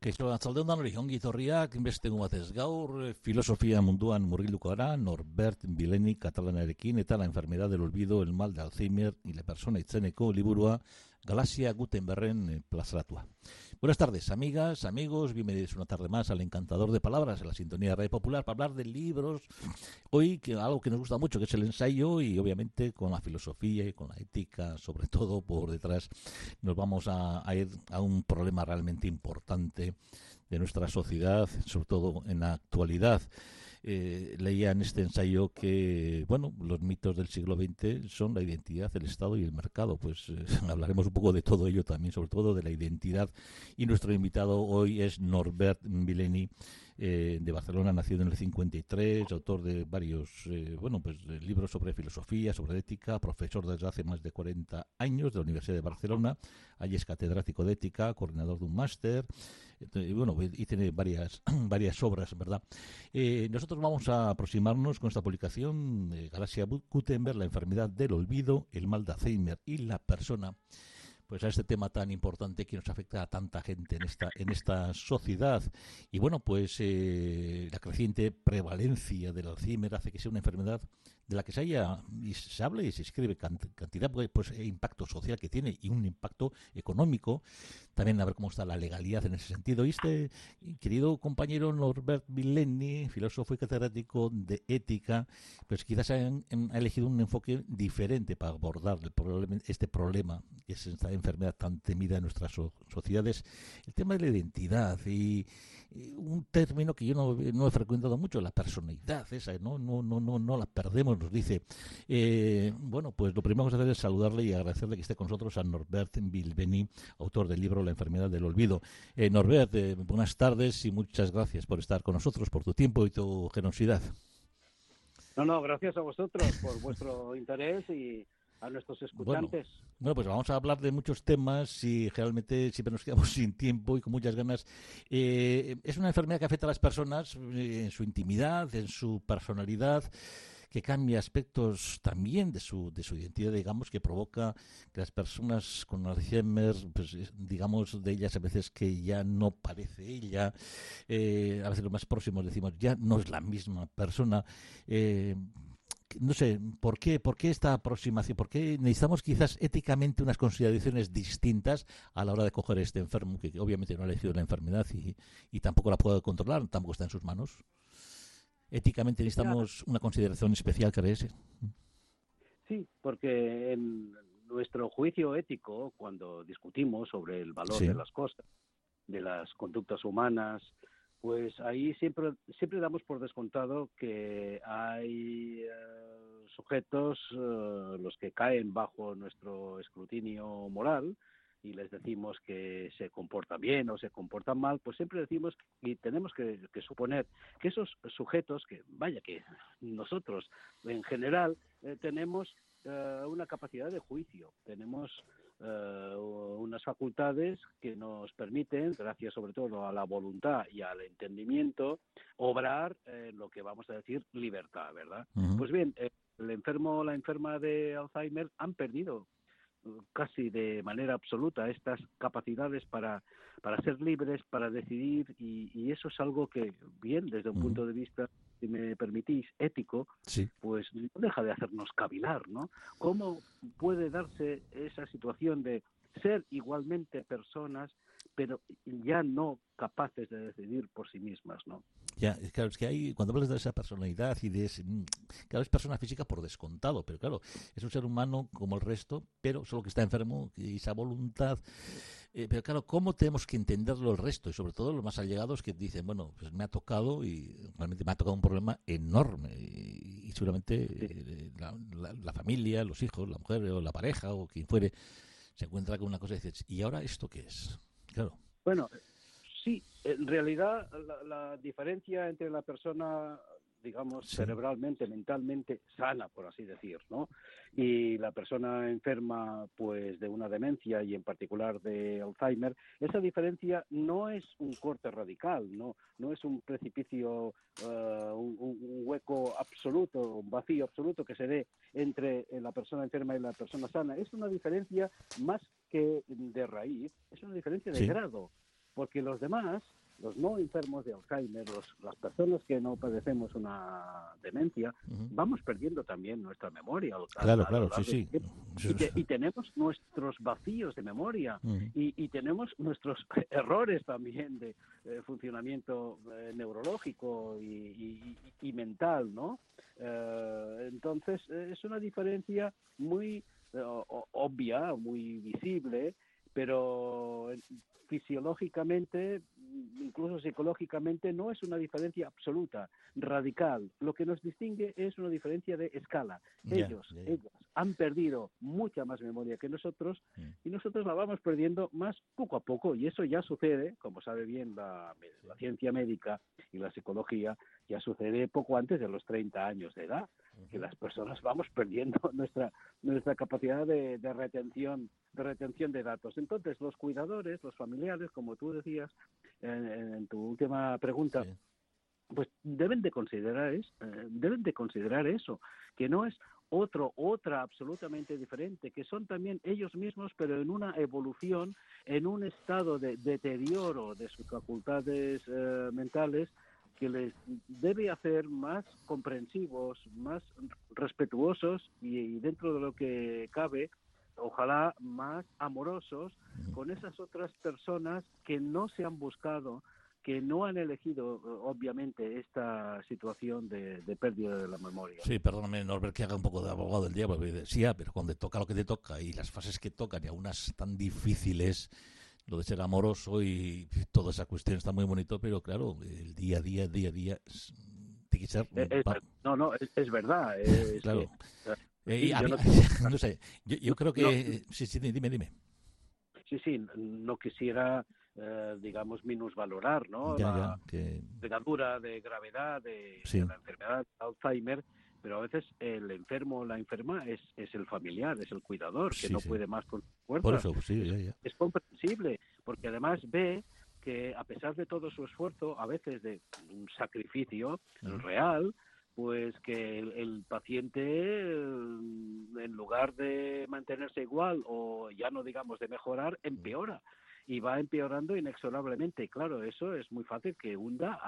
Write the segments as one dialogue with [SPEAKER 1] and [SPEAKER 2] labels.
[SPEAKER 1] Kaixo, atzalde ondan hori, ongi torriak, beste batez gaur, eh, filosofia munduan murgilduko gara, Norbert Bileni katalanarekin, eta la enfermedad del olvido, el mal de Alzheimer, y la persona itzeneko liburua, Galaxia Gutenbergen eh, plazaratua. Buenas tardes, amigas, amigos, bienvenidos una tarde más al Encantador de Palabras, en la sintonía de Radio Popular, para hablar de libros, hoy que algo que nos gusta mucho, que es el ensayo, y obviamente con la filosofía y con la ética, sobre todo por detrás, nos vamos a, a ir a un problema realmente importante de nuestra sociedad, sobre todo en la actualidad. Eh, leía en este ensayo que, bueno, los mitos del siglo XX son la identidad, el Estado y el mercado. Pues eh, hablaremos un poco de todo ello también, sobre todo de la identidad. Y nuestro invitado hoy es Norbert Mileni, eh, de Barcelona, nacido en el 53, autor de varios, eh, bueno, pues libros sobre filosofía, sobre ética, profesor desde hace más de 40 años de la Universidad de Barcelona. Allí es catedrático de ética, coordinador de un máster. Bueno, y tiene varias, varias obras, ¿verdad? Eh, nosotros vamos a aproximarnos con esta publicación Galaxia Gutenberg, la enfermedad del olvido, el mal de Alzheimer y la persona pues a este tema tan importante que nos afecta a tanta gente en esta en esta sociedad. Y bueno pues eh, la creciente prevalencia del Alzheimer hace que sea una enfermedad de la que se haya y se habla y se escribe cantidad pues, pues el impacto social que tiene y un impacto económico. También a ver cómo está la legalidad en ese sentido. Y este querido compañero Norbert Villeni filósofo y catedrático de ética pues quizás ha, elegido un enfoque diferente para abordar el problema, este problema que es esta enfermedad tan temida en nuestras so sociedades el tema de la identidad y, y un término que yo no, no, he frecuentado mucho la personalidad esa no no no no no la perdemos nos dice. Eh, bueno, pues lo primero que vamos a hacer es saludarle y agradecerle que esté con nosotros a Norbert Bilbeni, autor del libro La enfermedad del olvido. Eh, Norbert, eh, buenas tardes y muchas gracias por estar con nosotros, por tu tiempo y tu generosidad.
[SPEAKER 2] No, no, gracias a vosotros por vuestro interés y a nuestros escuchantes.
[SPEAKER 1] Bueno, bueno, pues vamos a hablar de muchos temas y realmente siempre nos quedamos sin tiempo y con muchas ganas. Eh, es una enfermedad que afecta a las personas eh, en su intimidad, en su personalidad que cambia aspectos también de su, de su identidad, digamos, que provoca que las personas con Alzheimer, pues, digamos, de ellas a veces que ya no parece ella, eh, a veces los más próximos decimos, ya no es la misma persona. Eh, no sé, ¿por qué, ¿por qué esta aproximación? ¿Por qué necesitamos quizás éticamente unas consideraciones distintas a la hora de coger este enfermo, que obviamente no ha elegido la enfermedad y, y tampoco la puede controlar, tampoco está en sus manos? éticamente necesitamos una consideración especial, ¿crees?
[SPEAKER 2] Sí, porque en nuestro juicio ético, cuando discutimos sobre el valor sí. de las cosas, de las conductas humanas, pues ahí siempre siempre damos por descontado que hay uh, sujetos uh, los que caen bajo nuestro escrutinio moral y les decimos que se comportan bien o se comportan mal, pues siempre decimos y tenemos que, suponer que esos sujetos, que vaya que nosotros en general eh, tenemos eh, una capacidad de juicio, tenemos eh, unas facultades que nos permiten, gracias sobre todo a la voluntad y al entendimiento, obrar en lo que vamos a decir libertad, ¿verdad? Uh -huh. Pues bien, el enfermo o la enferma de Alzheimer han perdido casi de manera absoluta estas capacidades para, para ser libres, para decidir, y, y eso es algo que, bien, desde un punto de vista, si me permitís, ético,
[SPEAKER 1] sí.
[SPEAKER 2] pues no deja de hacernos cavilar, ¿no? ¿Cómo puede darse esa situación de ser igualmente personas, pero ya no capaces de decidir por sí mismas, ¿no?
[SPEAKER 1] Ya, claro, es que hay, cuando hablas de esa personalidad y de ese, claro, es persona física por descontado, pero claro, es un ser humano como el resto, pero solo que está enfermo y esa voluntad. Eh, pero claro, ¿cómo tenemos que entenderlo el resto? Y sobre todo los más allegados que dicen, bueno, pues me ha tocado y realmente me ha tocado un problema enorme. Y, y seguramente eh, la, la, la, familia, los hijos, la mujer o la pareja o quien fuere, se encuentra con una cosa y dices, ¿y ahora esto qué es? Claro.
[SPEAKER 2] Bueno, sí, en realidad, la, diferencia entre la persona digamos, cerebralmente, mentalmente sana, por así decir, ¿no? Y la persona enferma, pues, de una demencia y en particular de Alzheimer, esa diferencia no es un corte radical, no, no es un precipicio, uh, un, un, hueco absoluto, un vacío absoluto que se dé entre la persona enferma y la persona sana. Es una diferencia más que de raíz, es una diferencia de grado, porque los demás los no enfermos de Alzheimer, las personas que no padecemos una demencia, vamos perdiendo también nuestra memoria.
[SPEAKER 1] Claro, claro, sí, sí.
[SPEAKER 2] Y, tenemos nuestros vacíos de memoria y, tenemos nuestros errores también de eh, funcionamiento eh, neurológico y, mental, ¿no? Eh, entonces, es una diferencia muy obvia, muy visible, pero fisiológicamente incluso psicológicamente, no es una diferencia absoluta, radical. Lo que nos distingue es una diferencia de escala. Ellos, ellos han perdido mucha más memoria que nosotros y nosotros la vamos perdiendo más poco a poco. Y eso ya sucede, como sabe bien la, ciencia médica y la psicología, ya sucede poco antes de los 30 años de edad, que las personas vamos perdiendo nuestra, nuestra capacidad de, retención de retención de datos. Entonces, los cuidadores, los familiares, como tú decías, en, tu última pregunta, pues deben de considerar es, eh, deben de considerar eso, que no es otro, otra absolutamente diferente, que son también ellos mismos, pero en una evolución, en un estado de deterioro de sus facultades eh, mentales que les debe hacer más comprensivos, más respetuosos y dentro de lo que cabe, ojalá más amorosos con esas otras personas que no se han buscado, que no han elegido, obviamente, esta situación de, pérdida de la memoria.
[SPEAKER 1] Sí, perdóname, Norbert, que haga un poco de abogado del diablo. Decía, pero cuando te toca lo que te toca y las fases que tocan y algunas tan difíciles, lo de ser amoroso y toda esa cuestión está muy bonito, pero claro, el día a día, día a día, que ser...
[SPEAKER 2] Eh, no, no, es, verdad.
[SPEAKER 1] claro. Eh, no, sé, yo, creo que... sí, sí, dime, dime.
[SPEAKER 2] Sí, sí, no quisiera, eh, digamos, minusvalorar ¿no? la que... de gravedad de, la enfermedad de Alzheimer, pero a veces el enfermo o la enferma es, es el familiar, es el cuidador, que no puede más con fuerza.
[SPEAKER 1] Por eso, sí, ya, ya.
[SPEAKER 2] Es comprensible, porque además ve que a pesar de todo su esfuerzo, a veces de un sacrificio real, pues que el, paciente en lugar de mantenerse igual o ya no digamos de mejorar empeora y va empeorando inexorablemente. Claro, eso es muy fácil que hunda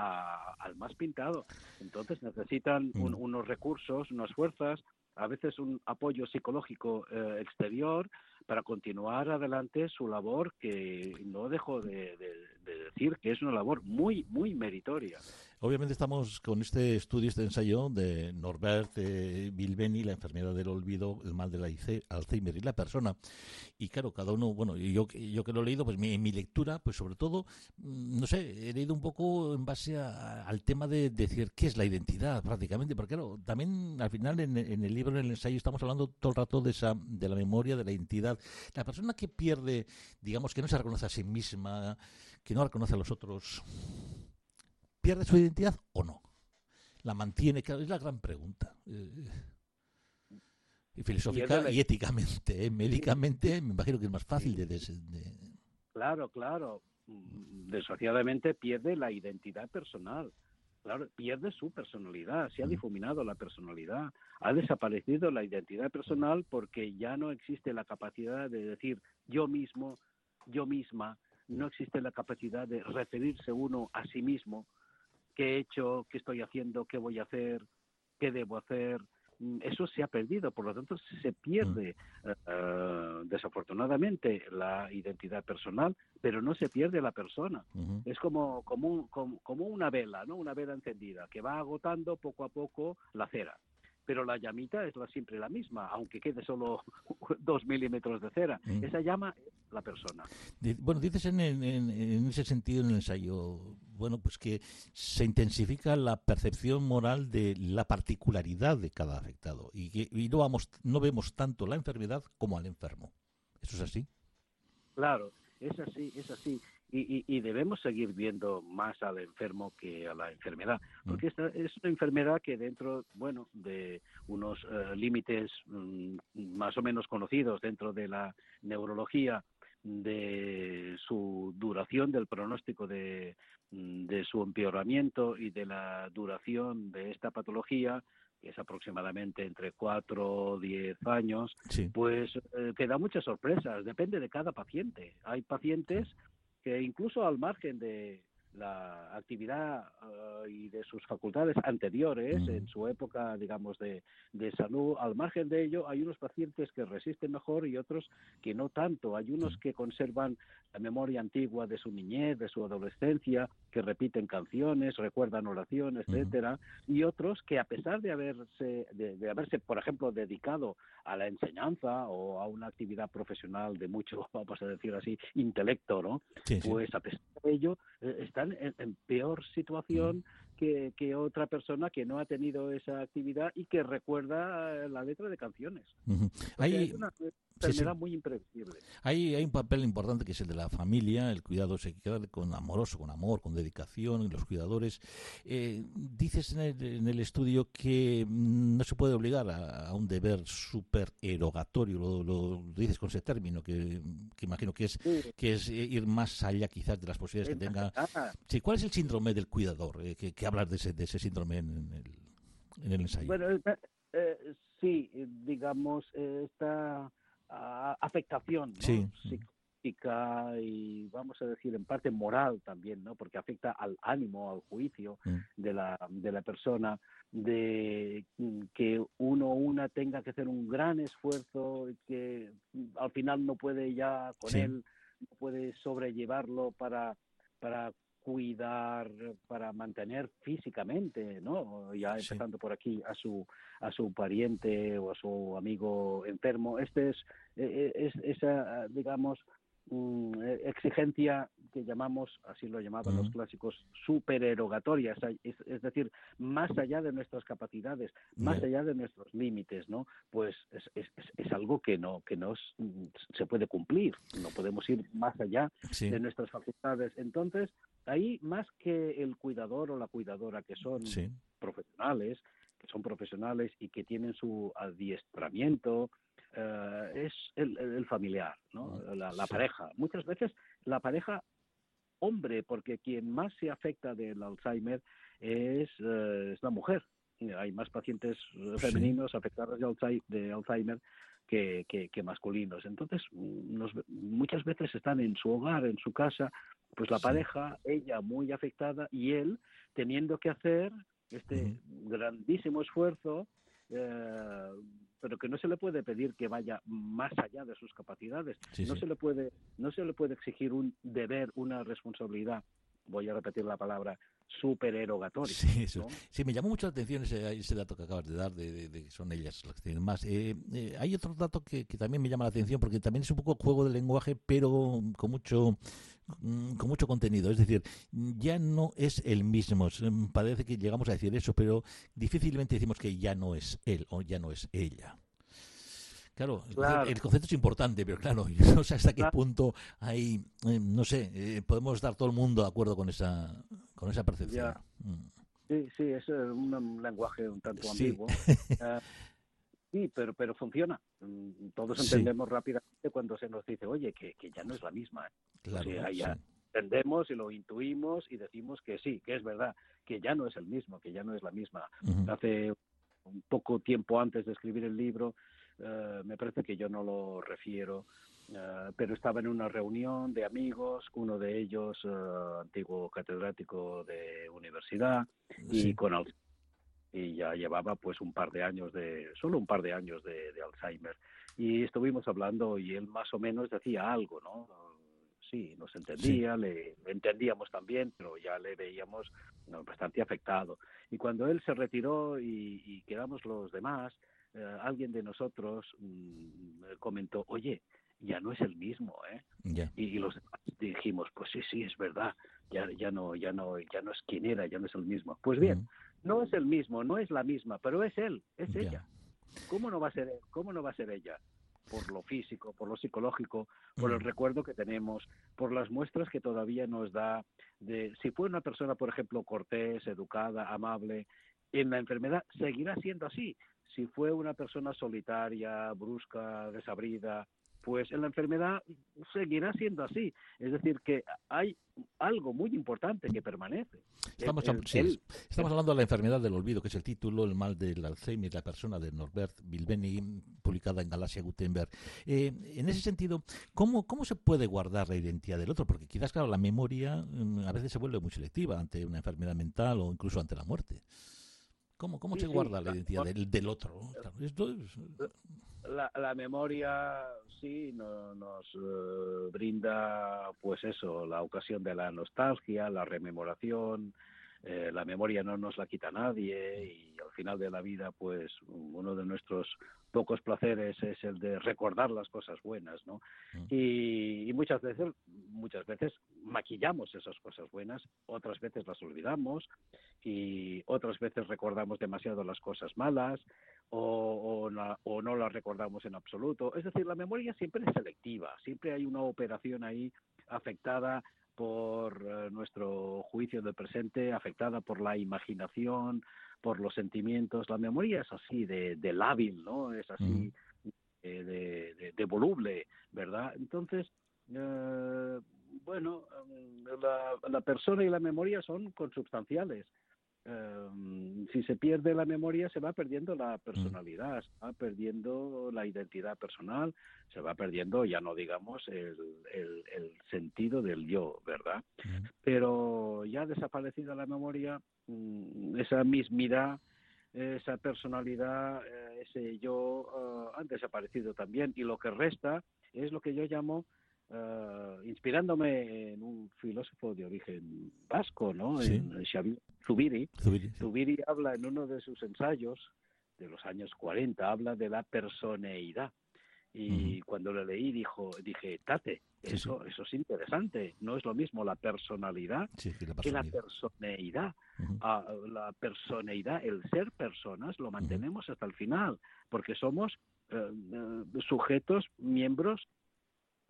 [SPEAKER 2] al más pintado. Entonces necesitan mm. unos recursos, unas fuerzas, a veces un apoyo psicológico eh, exterior para continuar adelante su labor que no dejo de, decir que es una labor muy, muy meritoria.
[SPEAKER 1] Obviamente estamos con este estudio, este ensayo de Norbert eh, Bilbeni, la enfermedad del olvido, el mal de la Alzheimer y la persona. Y claro, cada uno, bueno, yo, yo que lo he leído, pues mi, en mi lectura, pues sobre todo, mm, no sé, he leído un poco en base al tema de, decir qué es la identidad prácticamente, porque claro, también al final en, el libro, en el ensayo, estamos hablando todo el rato de, esa, de la memoria, de la identidad. La persona que pierde, digamos, que no se reconoce a sí misma, que no reconoce a los otros, ¿Pierde su identidad o no? ¿La mantiene? Es la gran pregunta. Eh, y filosófica y, éticamente, ¿eh? médicamente, me imagino que es más fácil de,
[SPEAKER 2] Claro, claro. Desgraciadamente pierde la identidad personal. Claro, pierde su personalidad, se ha difuminado la personalidad, ha desaparecido la identidad personal porque ya no existe la capacidad de decir yo mismo, yo misma, no existe la capacidad de referirse uno a sí mismo, qué he hecho, qué estoy haciendo, qué voy a hacer, qué debo hacer. Mm, eso se ha perdido, por lo tanto se pierde eh, desafortunadamente la identidad personal, pero no se pierde la persona. Es como, como, como, una vela, ¿no? Una vela encendida que va agotando poco a poco la cera pero la llamita es la, siempre la misma, aunque quede solo dos milímetros de cera. Esa llama es la persona.
[SPEAKER 1] Bueno, dices en, en, ese sentido en el ensayo, bueno, pues que se intensifica la percepción moral de la particularidad de cada afectado y que y no, vamos, no vemos tanto la enfermedad como al enfermo. ¿Eso es así?
[SPEAKER 2] Claro, es así, es así. Y, debemos seguir viendo más al enfermo que a la enfermedad, mm. porque esta es una enfermedad que dentro, bueno, de unos eh, límites mm, más o menos conocidos dentro de la neurología, de su duración, del pronóstico de, mm, de su empeoramiento y de la duración de esta patología, que es aproximadamente entre 4 o 10 años, pues eh, queda muchas sorpresas, depende de cada paciente. Hay pacientes que incluso al margen de la actividad eh, y de sus facultades anteriores en su época, digamos, de, de, salud. Al margen de ello, hay unos pacientes que resisten mejor y otros que no tanto. Hay unos que conservan la memoria antigua de su niñez, de su adolescencia, que repiten canciones, recuerdan oraciones, etcétera, y otros que a pesar de haberse, de, haberse, por ejemplo, dedicado a la enseñanza o a una actividad profesional de mucho, vamos a decir así, intelecto, ¿no? Pues a pesar de ello, eh, están en, peor situación que, que, otra persona que no ha tenido esa actividad y que recuerda la letra de canciones.
[SPEAKER 1] Hay
[SPEAKER 2] una enfermedad muy impredecible.
[SPEAKER 1] Hay, hay un papel importante que es el de la familia, el cuidado se queda con amoroso, con amor, con dedicación, y los cuidadores. Eh, dices en el, estudio que mm, no se puede obligar a, un deber súper erogatorio, lo, dices con ese término, que, imagino que es, que es ir más allá quizás de las posibilidades que tenga. Sí, ¿Cuál es el síndrome del cuidador? Eh, que, hablas de ese, de ese síndrome en, el, en el ensayo.
[SPEAKER 2] Bueno, eh, sí, digamos, esta afectación psíquica y vamos a decir en parte moral también, ¿no? Porque afecta al ánimo, al juicio mm. de la de la persona, de que uno o una tenga que hacer un gran esfuerzo y que al final no puede ya con él no puede sobrellevarlo para para cuidar, para mantener físicamente, ¿no? Ya empezando por aquí a su a su pariente o a su amigo enfermo. Este es, e, e, es esa, digamos, Mm, eh, exigencia que llamamos, así lo llamaban los clásicos, supererogatoria, es, es, decir, más allá de nuestras capacidades, más allá de nuestros límites, ¿no? Pues es, es, es, algo que no que no mm, se puede cumplir, no podemos ir más allá de nuestras facultades. Entonces, ahí más que el cuidador o la cuidadora que son profesionales, que son profesionales y que tienen su adiestramiento, eh, es el, familiar, ¿no? Ah, la, pareja. Muchas veces la pareja hombre, porque quien más se afecta del Alzheimer es, eh, es la mujer. Hay más pacientes eh, femeninos afectados de Alzheimer que, que, masculinos. Entonces, muchas veces están en su hogar, en su casa, pues la pareja, ella muy afectada y él teniendo que hacer este grandísimo esfuerzo eh, pero que no se le puede pedir que vaya más allá de sus capacidades. no se le puede no se le puede exigir un deber, una responsabilidad. Voy a repetir la palabra supererogatoria.
[SPEAKER 1] Sí, sí, me llamó mucho la atención ese, ese dato que acabas de dar, de, que son ellas las que tienen más. Eh, eh, hay otro dato que, que, también me llama la atención, porque también es un poco juego de lenguaje, pero con mucho con mucho contenido. Es decir, ya no es el mismo. Parece que llegamos a decir eso, pero difícilmente decimos que ya no es él o ya no es ella. Claro, el concepto es importante, pero claro, yo no sé hasta qué punto hay, eh, no sé, eh, podemos estar todo el mundo de acuerdo con esa, con esa percepción.
[SPEAKER 2] Mm. Sí, sí, es un lenguaje un tanto ambiguo. Eh, Sí, pero, pero funciona. Mm, todos entendemos rápidamente cuando se nos dice, oye, que, que ya no es la misma. ¿eh? Claro, ya entendemos y lo intuimos y decimos que sí, que es verdad, que ya no es el mismo, que ya no es la misma. Hace un poco tiempo antes de escribir el libro, eh, me parece que yo no lo refiero, eh, pero estaba en una reunión de amigos, uno de ellos antiguo catedrático de universidad y con y ya llevaba pues un par de años de, solo un par de años de, Alzheimer. Y estuvimos hablando y él más o menos decía algo, ¿no? Sí, nos entendía, le entendíamos también, pero ya le veíamos bastante afectado. Y cuando él se retiró y, quedamos los demás, eh, alguien de nosotros mm, comentó, oye, ya no es el mismo, ¿eh? Y, los demás dijimos, pues sí, sí, es verdad, ya, ya no, ya no, ya no es quien era, ya no es el mismo. Pues bien, no es el mismo, no es la misma, pero es él, es ella. ¿Cómo no va a ser él? ¿Cómo no va a ser ella? por lo físico, por lo psicológico, por el recuerdo que tenemos, por las muestras que todavía nos da de si fue una persona, por ejemplo, cortés, educada, amable, en la enfermedad seguirá siendo así. Si fue una persona solitaria, brusca, desabrida, pues en la enfermedad seguirá siendo así. Es decir, que hay algo muy importante que permanece.
[SPEAKER 1] Estamos, hablando de la enfermedad del olvido, que es el título, el mal del Alzheimer, la persona de Norbert Bilbeni, publicada en Galaxia Gutenberg. Eh, en ese sentido, ¿cómo, ¿cómo se puede guardar la identidad del otro? Porque quizás, claro, la memoria mm, a veces se vuelve muy selectiva ante una enfermedad mental o incluso ante la muerte. ¿Cómo, cómo se guarda la identidad del, del otro? Esto
[SPEAKER 2] la, la memoria sí nos eh, brinda pues eso la ocasión de la nostalgia la rememoración eh, la memoria no nos la quita nadie y al final de la vida pues uno de nuestros pocos placeres es el de recordar las cosas buenas, ¿no? Mm. Y, muchas veces, muchas veces maquillamos esas cosas buenas, otras veces las olvidamos y otras veces recordamos demasiado las cosas malas o, o, no, las recordamos en absoluto. Es decir, la memoria siempre es selectiva, siempre hay una operación ahí afectada por eh, nuestro juicio del presente, afectada por la imaginación, por los sentimientos. La memoria es así de, de lábil, ¿no? Es así de, de, voluble, ¿verdad? Entonces, eh, bueno, la, la persona y la memoria son consubstanciales. Em, si se pierde la memoria se va perdiendo la personalidad, se va perdiendo la identidad personal, se va perdiendo, ya no digamos, el, el, sentido del yo, ¿verdad? Pero ya desaparecida la memoria, mm, esa mismidad, esa personalidad, eh, ese yo uh, han desaparecido también. Y lo que resta es lo que yo llamo Uh, inspirándome en un filósofo de origen vasco, ¿no? En Xavier Zubiri. Zubiri, habla en uno de sus ensayos de los años 40, habla de la personeidad. Y cuando lo leí dijo, dije, Tate, eso, eso es interesante. No es lo mismo la personalidad que la personeidad. Ah, la personeidad, el ser personas, lo mantenemos hasta el final, porque somos eh, eh, sujetos, miembros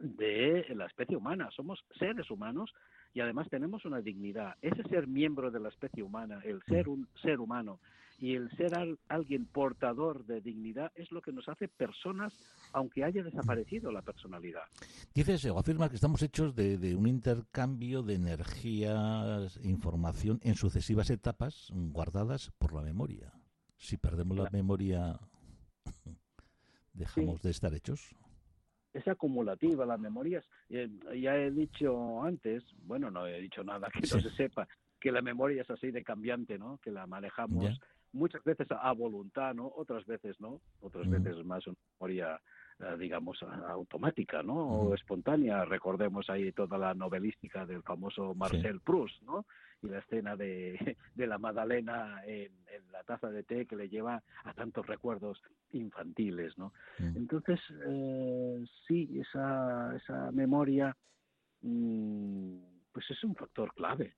[SPEAKER 2] de la especie humana. Somos seres humanos y además tenemos una dignidad. Ese ser miembro de la especie humana, el ser un ser humano y el ser alguien portador de dignidad es lo que nos hace personas, aunque haya desaparecido la personalidad.
[SPEAKER 1] Dices o afirma que estamos hechos de, un intercambio de energías e información en sucesivas etapas guardadas por la memoria. Si perdemos la memoria, dejamos de estar hechos
[SPEAKER 2] es acumulativa, las memorias, eh, ya he dicho antes, bueno, no he dicho nada que no se sepa, que la memoria es así de cambiante, ¿no? Que la manejamos muchas veces a voluntad, ¿no? Otras veces no, otras veces es más una memoria eh, digamos, automática, ¿no? O espontánea. Recordemos ahí toda la novelística del famoso Marcel Proust, ¿no? Y la escena de, de la Madalena en, la taza de té que le lleva a tantos recuerdos infantiles, ¿no? Entonces, eh, sí, esa, esa memoria, mm, pues es un factor clave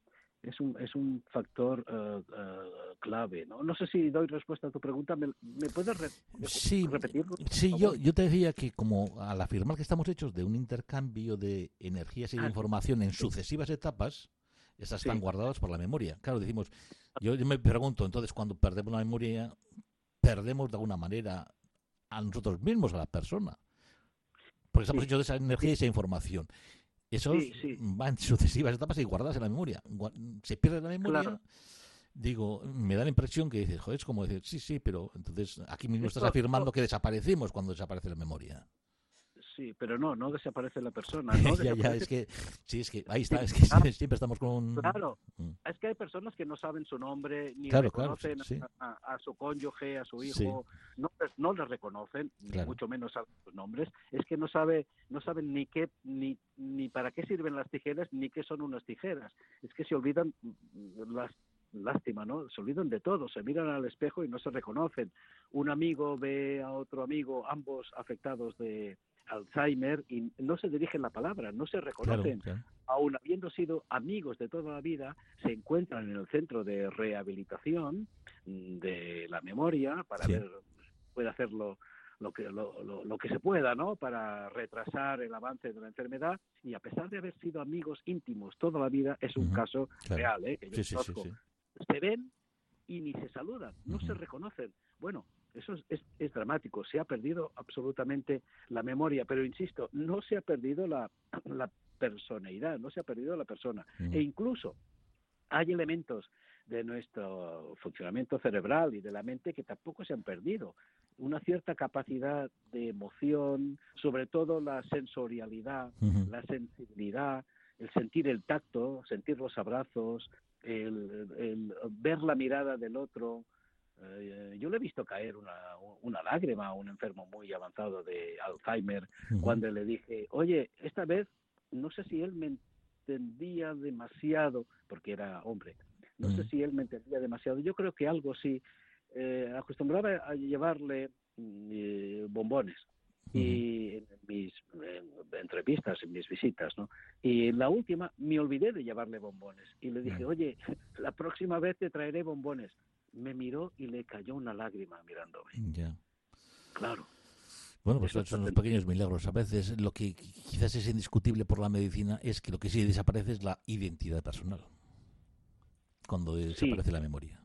[SPEAKER 2] es un, es un factor uh, uh, clave. ¿no? no sé si doy respuesta a tu pregunta. ¿Me, me puedes re
[SPEAKER 1] sí, repetirlo? Sí, yo, yo te decía que como al afirmar que estamos hechos de un intercambio de energías y de ah, información en sucesivas etapas, esas están guardadas por la memoria. Claro, decimos, yo, yo me pregunto, entonces, cuando perdemos la memoria, perdemos de alguna manera a nosotros mismos, a la persona. Porque estamos hechos de esa energía y esa información. Esos van sucesivas etapas y guardadas en la memoria. Se pierde la memoria. Digo, me da la impresión que dices, joder, es como decir, sí, sí, pero entonces aquí mismo estás afirmando que desaparecemos cuando desaparece la memoria
[SPEAKER 2] sí, pero no, no desaparece la persona.
[SPEAKER 1] ¿no? ya, ya, es que, sí, es que ahí está, es que siempre estamos con...
[SPEAKER 2] Claro, mm. es que hay personas que no saben su nombre, ni reconocen a, su cónyuge, a su hijo, no, no les reconocen, ni mucho menos saben sus nombres, es que no sabe, no saben ni qué, ni, ni para qué sirven las tijeras, ni qué son unas tijeras, es que se olvidan las lástima, ¿no? Se olvidan de todo, se miran al espejo y no se reconocen. Un amigo ve a otro amigo, ambos afectados de, Alzheimer y no se dirigen la palabra, no se reconocen. Aún habiendo sido amigos de toda la vida, se encuentran en el centro de rehabilitación de la memoria para ver, puede hacerlo lo que lo, lo, que se pueda, ¿no? Para retrasar el avance de la enfermedad y a pesar de haber sido amigos íntimos toda la vida es un caso real, ¿eh? Que yo se ven y ni se saludan, no se reconocen. Bueno, eso es, es, dramático, se ha perdido absolutamente la memoria, pero insisto, no se ha perdido la, la personalidad, no se ha perdido la persona. E incluso hay elementos de nuestro funcionamiento cerebral y de la mente que tampoco se han perdido. Una cierta capacidad de emoción, sobre todo la sensorialidad, la sensibilidad, el sentir el tacto, sentir los abrazos, el, ver la mirada del otro. Eh, yo le he visto caer una, una, lágrima a un enfermo muy avanzado de Alzheimer cuando le dije, oye, esta vez no sé si él me entendía demasiado, porque era hombre, no sé si él me entendía demasiado. Yo creo que algo sí. Eh, acostumbraba a llevarle mm, eh, bombones y en mis entrevistas, en mis visitas, ¿no? Y en la última me olvidé de llevarle bombones y le dije, oye, la próxima vez te traeré bombones. Me miró y le cayó una lágrima mirándome. Ya. Claro.
[SPEAKER 1] Bueno, pues son los pequeños milagros. A veces lo que quizás es indiscutible por la medicina es que lo que sí desaparece es la identidad personal cuando desaparece la memoria.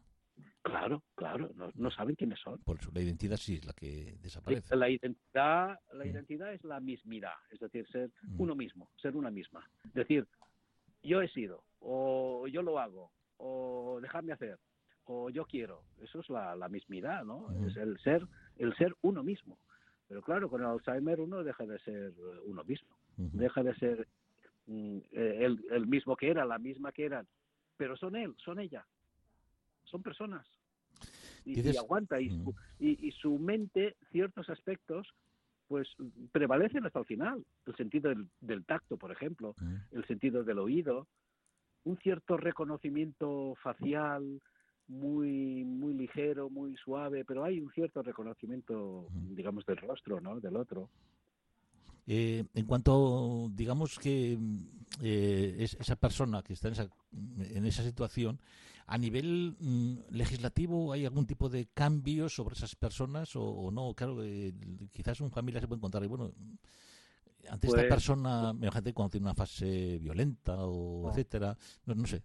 [SPEAKER 2] Claro, claro, no, saben quiénes son.
[SPEAKER 1] Por eso la identidad sí es la que desaparece.
[SPEAKER 2] La identidad, la mm. identidad es la mismidad, es decir, ser mm. uno mismo, ser una misma. Decir, yo he sido, o yo lo hago, o dejarme hacer, o yo quiero. Eso es la, la mismidad, ¿no? Mm. Es el ser, el ser uno mismo. Pero claro, con el Alzheimer uno deja de ser uno mismo, deja de ser el, el mismo que era, la misma que eran pero son él, son ella, son personas. Y, aguanta, y, y, su mente, ciertos aspectos, pues prevalecen hasta el final. El sentido del, tacto, por ejemplo, el sentido del oído, un cierto reconocimiento facial muy muy ligero, muy suave, pero hay un cierto reconocimiento, digamos, del rostro, ¿no? Del otro.
[SPEAKER 1] Eh, en cuanto, digamos que eh, esa persona que está en esa, en esa situación, a nivel mm, legislativo, ¿hay algún tipo de cambio sobre esas personas o, no? Claro, eh, quizás un familia se puede encontrar, y bueno, ante esta pues, persona, imagínate cuando tiene una fase violenta o etcétera, no, sé.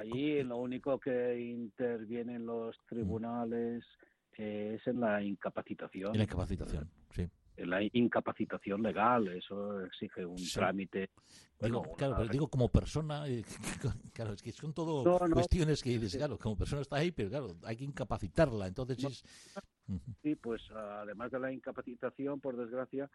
[SPEAKER 2] Ahí lo único que intervienen los tribunales es en la incapacitación.
[SPEAKER 1] En la incapacitación, sí.
[SPEAKER 2] La incapacitación legal, eso exige un trámite.
[SPEAKER 1] Digo, claro, pero digo como persona, eh, claro, es que son todo cuestiones que dices, claro, como persona está ahí, pero claro, hay que incapacitarla, entonces
[SPEAKER 2] Sí, pues además de la incapacitación, por desgracia,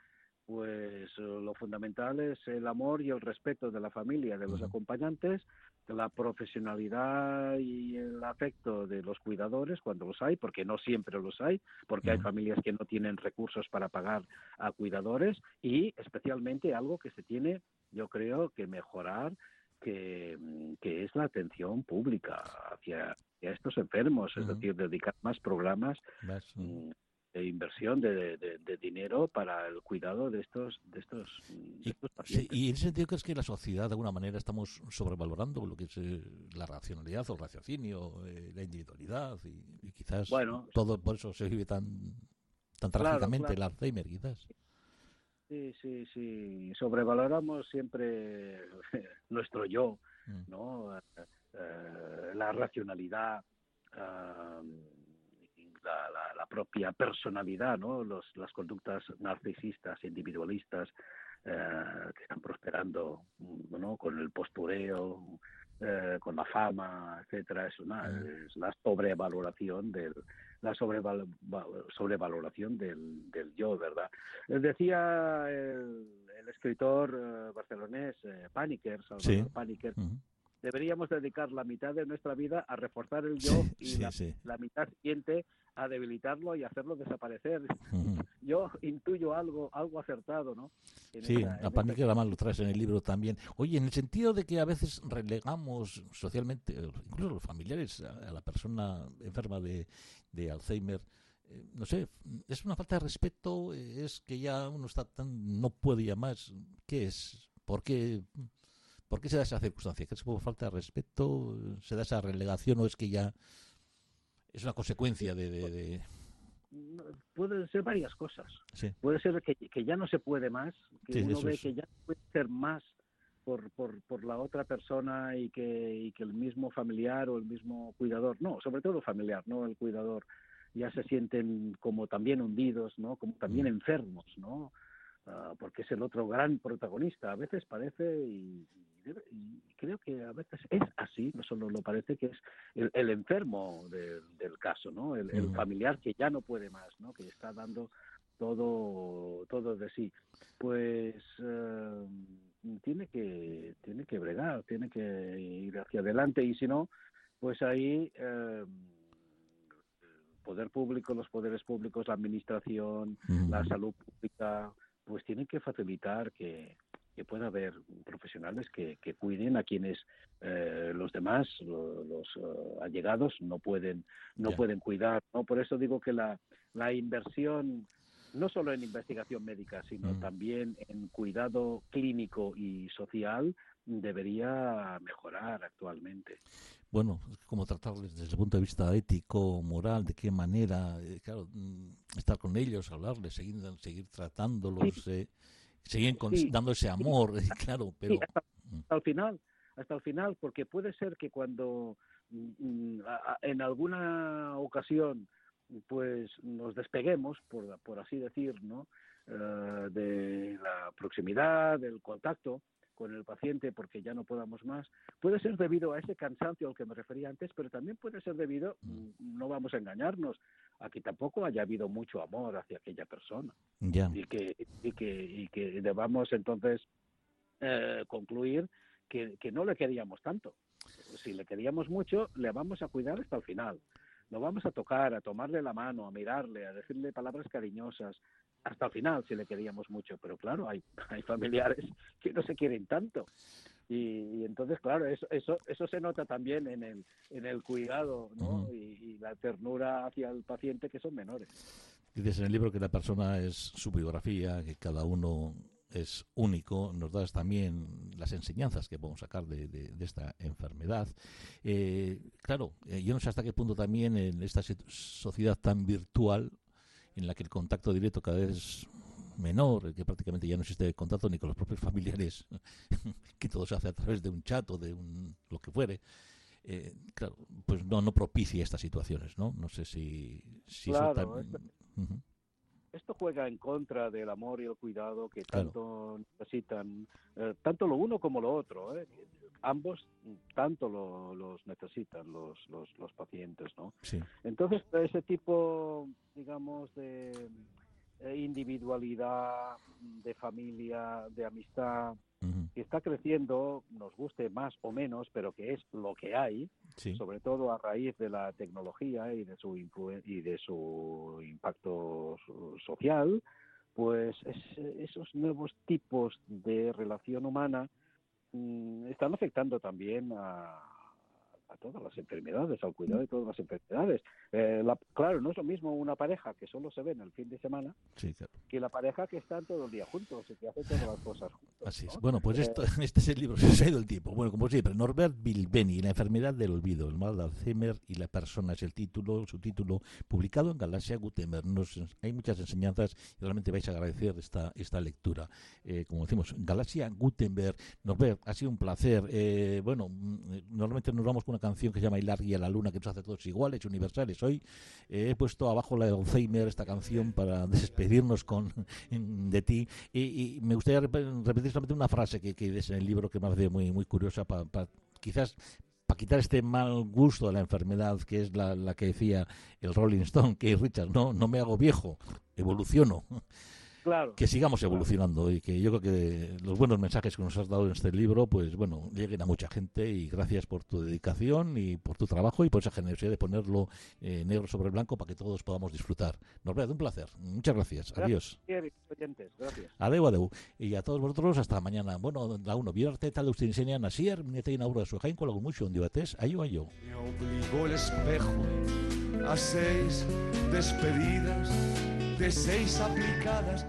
[SPEAKER 2] pues lo fundamental es el amor y el respeto de la familia, de los acompañantes, de la profesionalidad y el afecto de los cuidadores cuando los hay, porque no siempre los hay, porque hay familias que no tienen recursos para pagar a cuidadores y especialmente algo que se tiene, yo creo, que mejorar que, es la atención pública hacia, estos enfermos, es decir, dedicar más programas mm, de inversión de, dinero para el cuidado de estos de estos,
[SPEAKER 1] pacientes. y en ese sentido crees que la sociedad de alguna manera estamos sobrevalorando lo que es eh, la racionalidad o el raciocinio, eh, la individualidad y, quizás todo por eso se vive tan tan trágicamente el Alzheimer quizás.
[SPEAKER 2] Sí, sí, sí. Sobrevaloramos siempre nuestro yo, mm. ¿no? Eh, la racionalidad, la, propia personalidad, ¿no? Los, las conductas narcisistas, individualistas, eh, que están prosperando ¿no? con el postureo, eh, con la fama, etcétera, es una es la sobrevaloración del la sobrevaloración del, del yo, ¿verdad? Decía el, escritor eh, barcelonés Paniker, Salvador Paniker, deberíamos dedicar la mitad de nuestra vida a reforzar el yo y la, mitad siguiente a debilitarlo y hacerlo desaparecer. Yo intuyo algo algo acertado, ¿no?
[SPEAKER 1] sí, a Pánico además lo traes en el libro también. Oye, en el sentido de que a veces relegamos socialmente, incluso los familiares, a, la persona enferma de, de Alzheimer, eh, no sé, es una falta de respeto, es que ya uno está tan, no puede ya más. ¿Qué es? ¿Por qué? ¿Por qué se da esa circunstancia? ¿Que es por falta de respeto? ¿Se da esa relegación o es que ya es una consecuencia de...?
[SPEAKER 2] pueden ser varias cosas. Puede ser que, que, ya no se puede más, que uno ve que ya no puede ser más por, por, por la otra persona y que, y que el mismo familiar o el mismo cuidador, no, sobre todo familiar, no el cuidador, ya se sienten como también hundidos, ¿no? Como también mm. enfermos, ¿no? Ah, porque es el otro gran protagonista. A veces parece, y, creo que a veces es así, no solo lo parece, que es el, enfermo del caso, ¿no? El, familiar que ya no puede más, ¿no? Que está dando todo, todo de sí. Pues eh, tiene que tiene que bregar, tiene que ir hacia adelante y si no, pues ahí eh, el poder público, los poderes públicos, la administración, la salud pública, pues tienen que facilitar que, pueda haber profesionales que, cuiden a quienes eh, los demás, los, eh, allegados, no pueden no pueden cuidar. no Por eso digo que la, la inversión no solo en investigación médica, sino mm. también en cuidado clínico y social, debería mejorar actualmente.
[SPEAKER 1] Bueno, cómo tratarles desde el punto de vista ético, moral, de qué manera, eh, claro, mm, estar con ellos, hablarles, seguir, seguir tratándolos, eh, seguir dando ese amor, claro, pero...
[SPEAKER 2] Hasta, mm. hasta, el final, hasta el final, porque puede ser que cuando en alguna ocasión pues nos despeguemos, por, por así decir, ¿no? Eh, de la proximidad, del contacto con el paciente porque ya no podamos más, puede ser debido a ese cansancio al que me refería antes, pero también puede ser debido, mm. no vamos a engañarnos, a que tampoco haya habido mucho amor hacia aquella persona. Y, que, y, que, y que debamos entonces eh, concluir que, que no le queríamos tanto. Si le queríamos mucho, le vamos a cuidar hasta el final lo vamos a tocar, a tomarle la mano, a mirarle, a decirle palabras cariñosas, hasta el final si le queríamos mucho, pero claro, hay, hay familiares que no se quieren tanto. Y, entonces, claro, eso, eso, eso se nota también en el, en el cuidado ¿no? y, la ternura hacia el paciente que son menores.
[SPEAKER 1] Dices en el libro que la persona es su biografía, que cada uno es único, nos das también las enseñanzas que podemos sacar de, de, esta enfermedad. Eh, claro, eh, yo no sé hasta qué punto también en esta sociedad tan virtual, en la que el contacto directo cada vez es menor, que prácticamente ya no existe contacto ni con los propios familiares, que todo se hace a través de un chat o de un lo que fuere. Eh, claro, pues no, no propicia estas situaciones, ¿no? No sé si, si también
[SPEAKER 2] esto juega en contra del amor y el cuidado que tanto necesitan, eh, tanto lo uno como lo otro. ¿eh? Ambos tanto lo, los necesitan los, los, los pacientes, ¿no? Entonces, ese tipo, digamos, de individualidad, de familia, de amistad, que está creciendo, nos guste más o menos, pero que es lo que hay, sobre todo a raíz de la tecnología y de su y de su impacto social, pues esos nuevos tipos de relación humana mm, están afectando también a, a todas las enfermedades, al cuidado de todas las enfermedades. Eh, claro, no es lo mismo una pareja que solo se ve en el fin de semana que la pareja que están todo el día juntos y que hace todas las cosas juntos.
[SPEAKER 1] Así es. Bueno, pues esto, eh, este es el libro, se ha ido el tiempo. Bueno, como siempre, Norbert Bilbeni, La enfermedad del olvido, el mal de Alzheimer y la persona es el título, su título, publicado en Galaxia Gutenberg. Nos, hay muchas enseñanzas y realmente vais a agradecer esta, esta lectura. Eh, como decimos, Galaxia Gutenberg. Norbert, ha sido un placer. bueno, mm, normalmente nos vamos con una canción que se llama Hilar y a la luna, que nos hace todos iguales, universales. Hoy eh, he puesto abajo la de Alzheimer, esta canción, para despedirnos con, de ti. Y, me gustaría repetir solamente una frase que, que es en el libro que me parece muy, muy curiosa, para, quizás para quitar este mal gusto de la enfermedad, que es la, la que decía el Rolling Stone, que Richard, no, no me hago viejo, evoluciono que sigamos evolucionando y que yo creo que los buenos mensajes que nos has dado en este libro, pues bueno, lleguen a mucha gente y gracias por tu dedicación y por tu trabajo y por esa generosidad de ponerlo eh, negro sobre blanco para que todos podamos disfrutar. Norbert, un placer. Muchas gracias. Adiós. Adeu, adeu. Y a todos vosotros, hasta mañana. Bueno, la uno, vierte tal usted enseña Nasier, minete inaugura su jain con mucho, un dibates, ayo, ayo. Me obligó el espejo a seis despedidas de seis aplicadas